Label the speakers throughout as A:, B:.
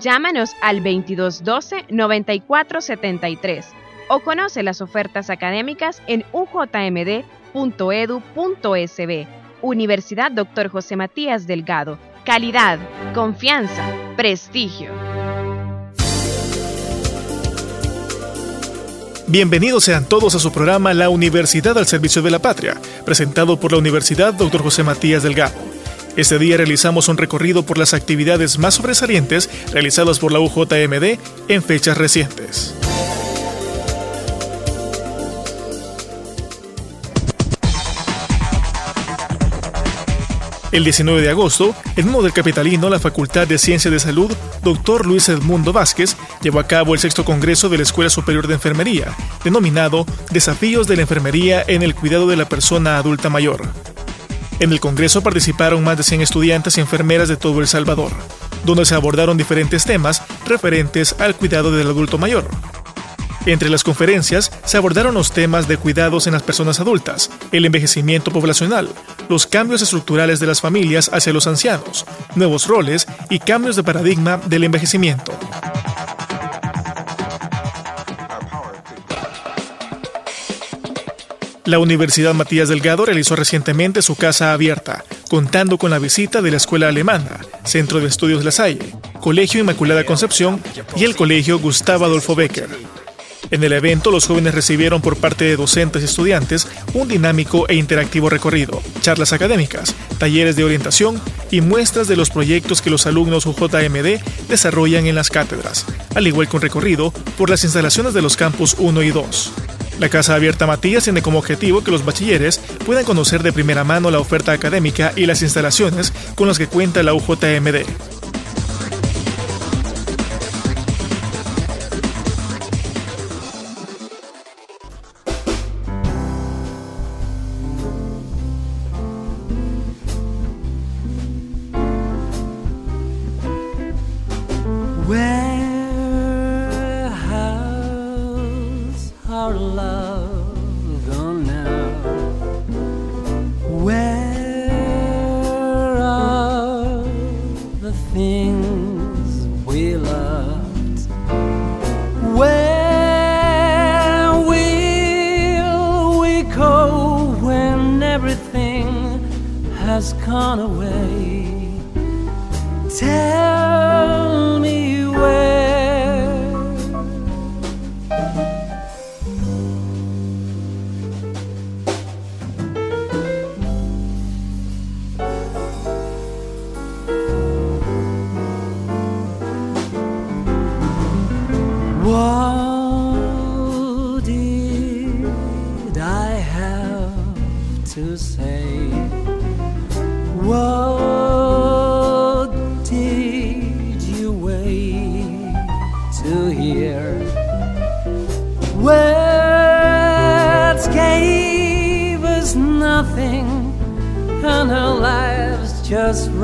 A: Llámanos al 2212-9473 o conoce las ofertas académicas en ujmd.edu.sb. Universidad Dr. José Matías Delgado. Calidad, confianza, prestigio.
B: Bienvenidos sean todos a su programa La Universidad al Servicio de la Patria, presentado por la Universidad Dr. José Matías Delgado. Este día realizamos un recorrido por las actividades más sobresalientes realizadas por la UJMD en fechas recientes. El 19 de agosto, en uno del Capitalino, la Facultad de Ciencias de Salud, Dr. Luis Edmundo Vázquez, llevó a cabo el sexto congreso de la Escuela Superior de Enfermería, denominado Desafíos de la Enfermería en el Cuidado de la Persona Adulta Mayor. En el Congreso participaron más de 100 estudiantes y enfermeras de todo El Salvador, donde se abordaron diferentes temas referentes al cuidado del adulto mayor. Entre las conferencias se abordaron los temas de cuidados en las personas adultas, el envejecimiento poblacional, los cambios estructurales de las familias hacia los ancianos, nuevos roles y cambios de paradigma del envejecimiento. La Universidad Matías Delgado realizó recientemente su casa abierta, contando con la visita de la Escuela Alemana, Centro de Estudios La Salle, Colegio Inmaculada Concepción y el Colegio Gustavo Adolfo Becker. En el evento, los jóvenes recibieron por parte de docentes y estudiantes un dinámico e interactivo recorrido, charlas académicas, talleres de orientación y muestras de los proyectos que los alumnos UJMD desarrollan en las cátedras, al igual que un recorrido por las instalaciones de los campus 1 y 2. La Casa Abierta Matías tiene como objetivo que los bachilleres puedan conocer de primera mano la oferta académica y las instalaciones con las que cuenta la UJMD.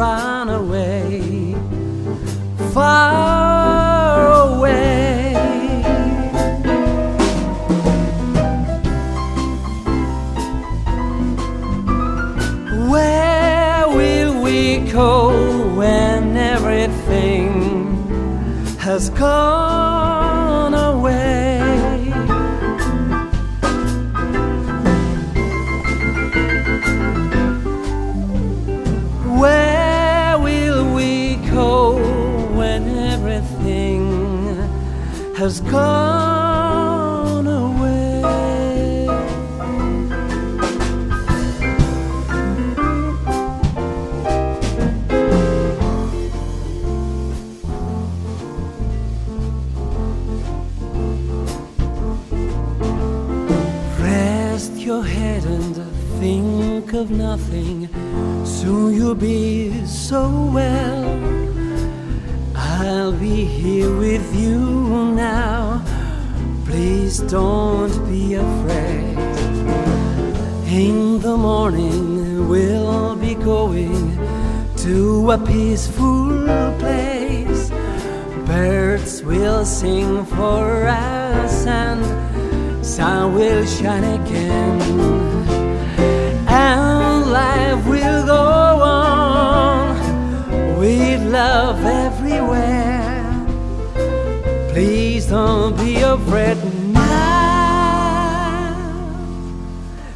B: run away, far away.
C: Where will we go when everything has gone? Nothing. Soon you'll be so well. I'll be here with you now. Please don't be afraid. In the morning, we'll be going to a peaceful place. Birds will sing for us and sun will shine again. Life will go on with love everywhere. Please don't be afraid now.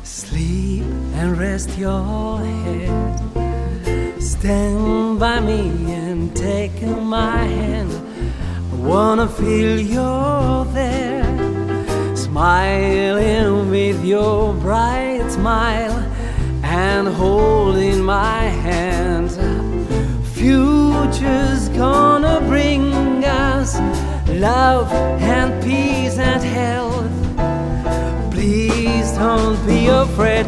C: Sleep and rest your head. Stand by me and take my hand. I wanna feel you're there. Smiling with your bright smile and holding my hand. Future's gonna bring us love and peace and health. Please don't be afraid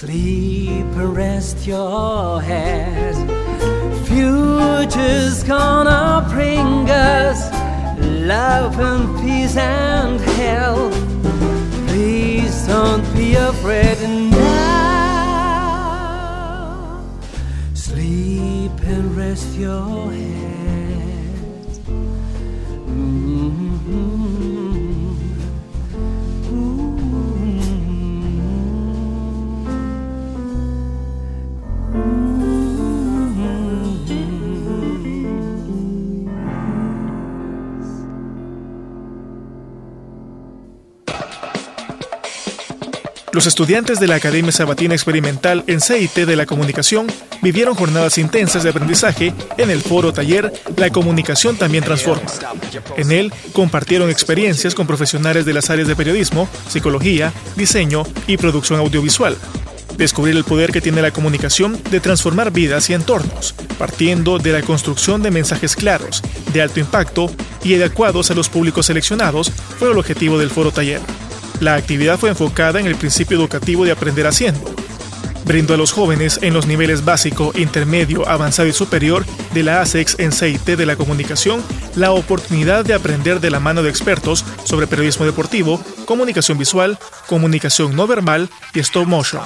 C: Sleep and rest your head. Future's gonna bring us love and peace and health. Please don't be afraid now. Sleep and rest your head.
B: Los estudiantes de la Academia Sabatina Experimental en CIT de la Comunicación vivieron jornadas intensas de aprendizaje en el foro taller La Comunicación también transforma. En él compartieron experiencias con profesionales de las áreas de periodismo, psicología, diseño y producción audiovisual. Descubrir el poder que tiene la comunicación de transformar vidas y entornos, partiendo de la construcción de mensajes claros, de alto impacto y adecuados a los públicos seleccionados, fue el objetivo del foro taller. La actividad fue enfocada en el principio educativo de aprender haciendo. Brindó a los jóvenes en los niveles básico, intermedio, avanzado y superior de la ASEX en CIT de la comunicación la oportunidad de aprender de la mano de expertos sobre periodismo deportivo, comunicación visual, comunicación no verbal y stop motion.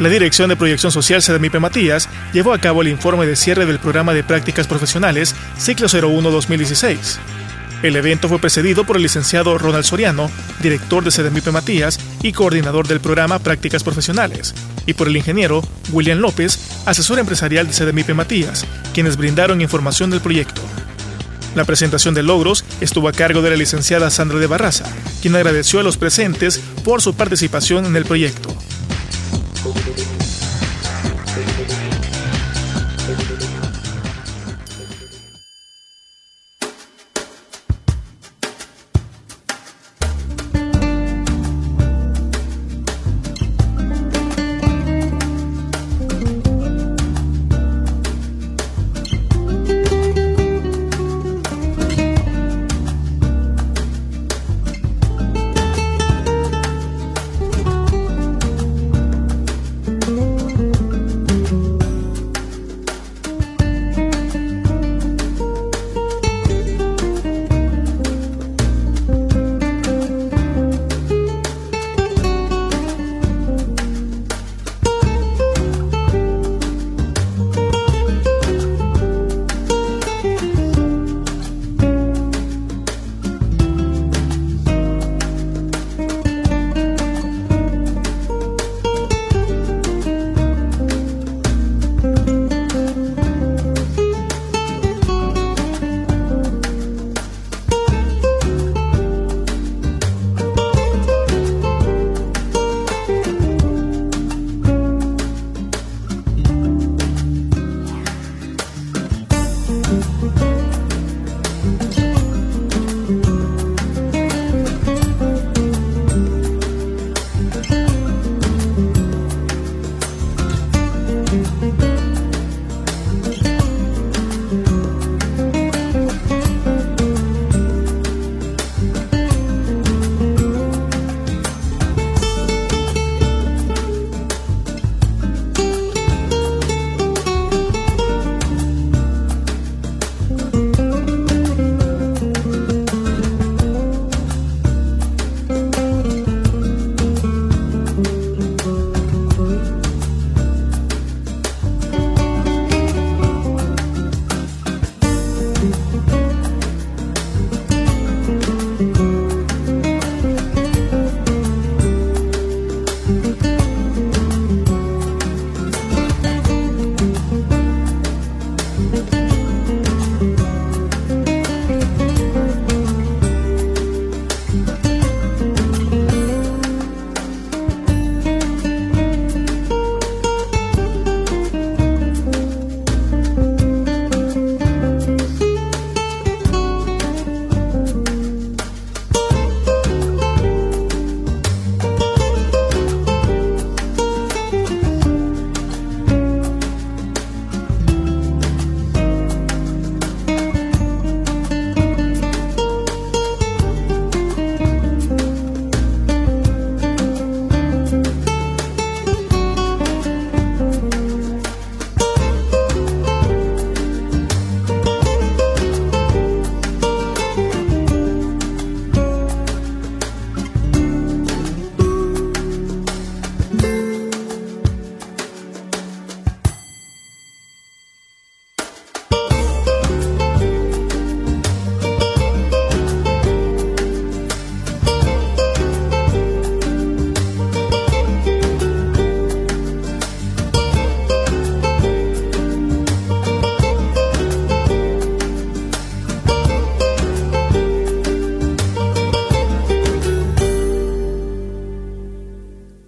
B: La Dirección de Proyección Social CDMIPE Matías llevó a cabo el informe de cierre del programa de prácticas profesionales Ciclo 01-2016. El evento fue precedido por el licenciado Ronald Soriano, director de CDMIPE Matías y coordinador del programa Prácticas Profesionales, y por el ingeniero William López, asesor empresarial de CDMIPE Matías, quienes brindaron información del proyecto. La presentación de logros estuvo a cargo de la licenciada Sandra de Barraza, quien agradeció a los presentes por su participación en el proyecto.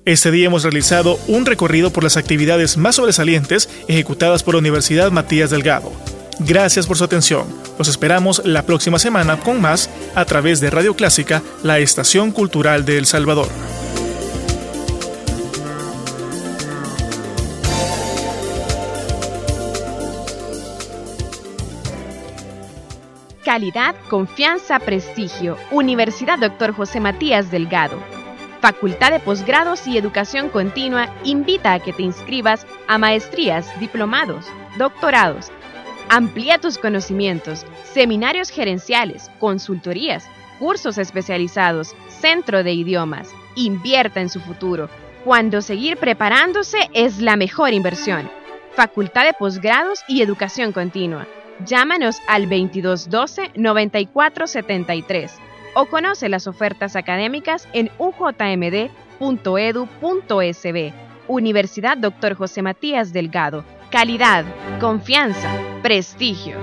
B: Este día hemos realizado un recorrido por las actividades más sobresalientes ejecutadas por la Universidad Matías Delgado. Gracias por su atención. Los esperamos la próxima semana con más a través de Radio Clásica, la estación cultural de El Salvador.
A: Calidad, confianza, prestigio. Universidad Dr. José Matías Delgado Facultad de Posgrados y Educación Continua invita a que te inscribas a maestrías, diplomados, doctorados. Amplía tus conocimientos, seminarios gerenciales, consultorías, cursos especializados, centro de idiomas. Invierta en su futuro. cuando seguir preparándose es la mejor inversión. Facultad de Posgrados y Educación Continua. Llámanos al 2212-9473 o conoce las ofertas académicas en ujmd.edu.sb. Universidad Dr. José Matías Delgado. Calidad, confianza, prestigio.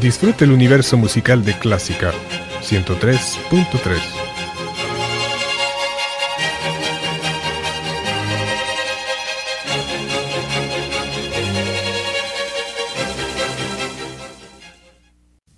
D: Disfrute el universo musical de Clásica 103.3.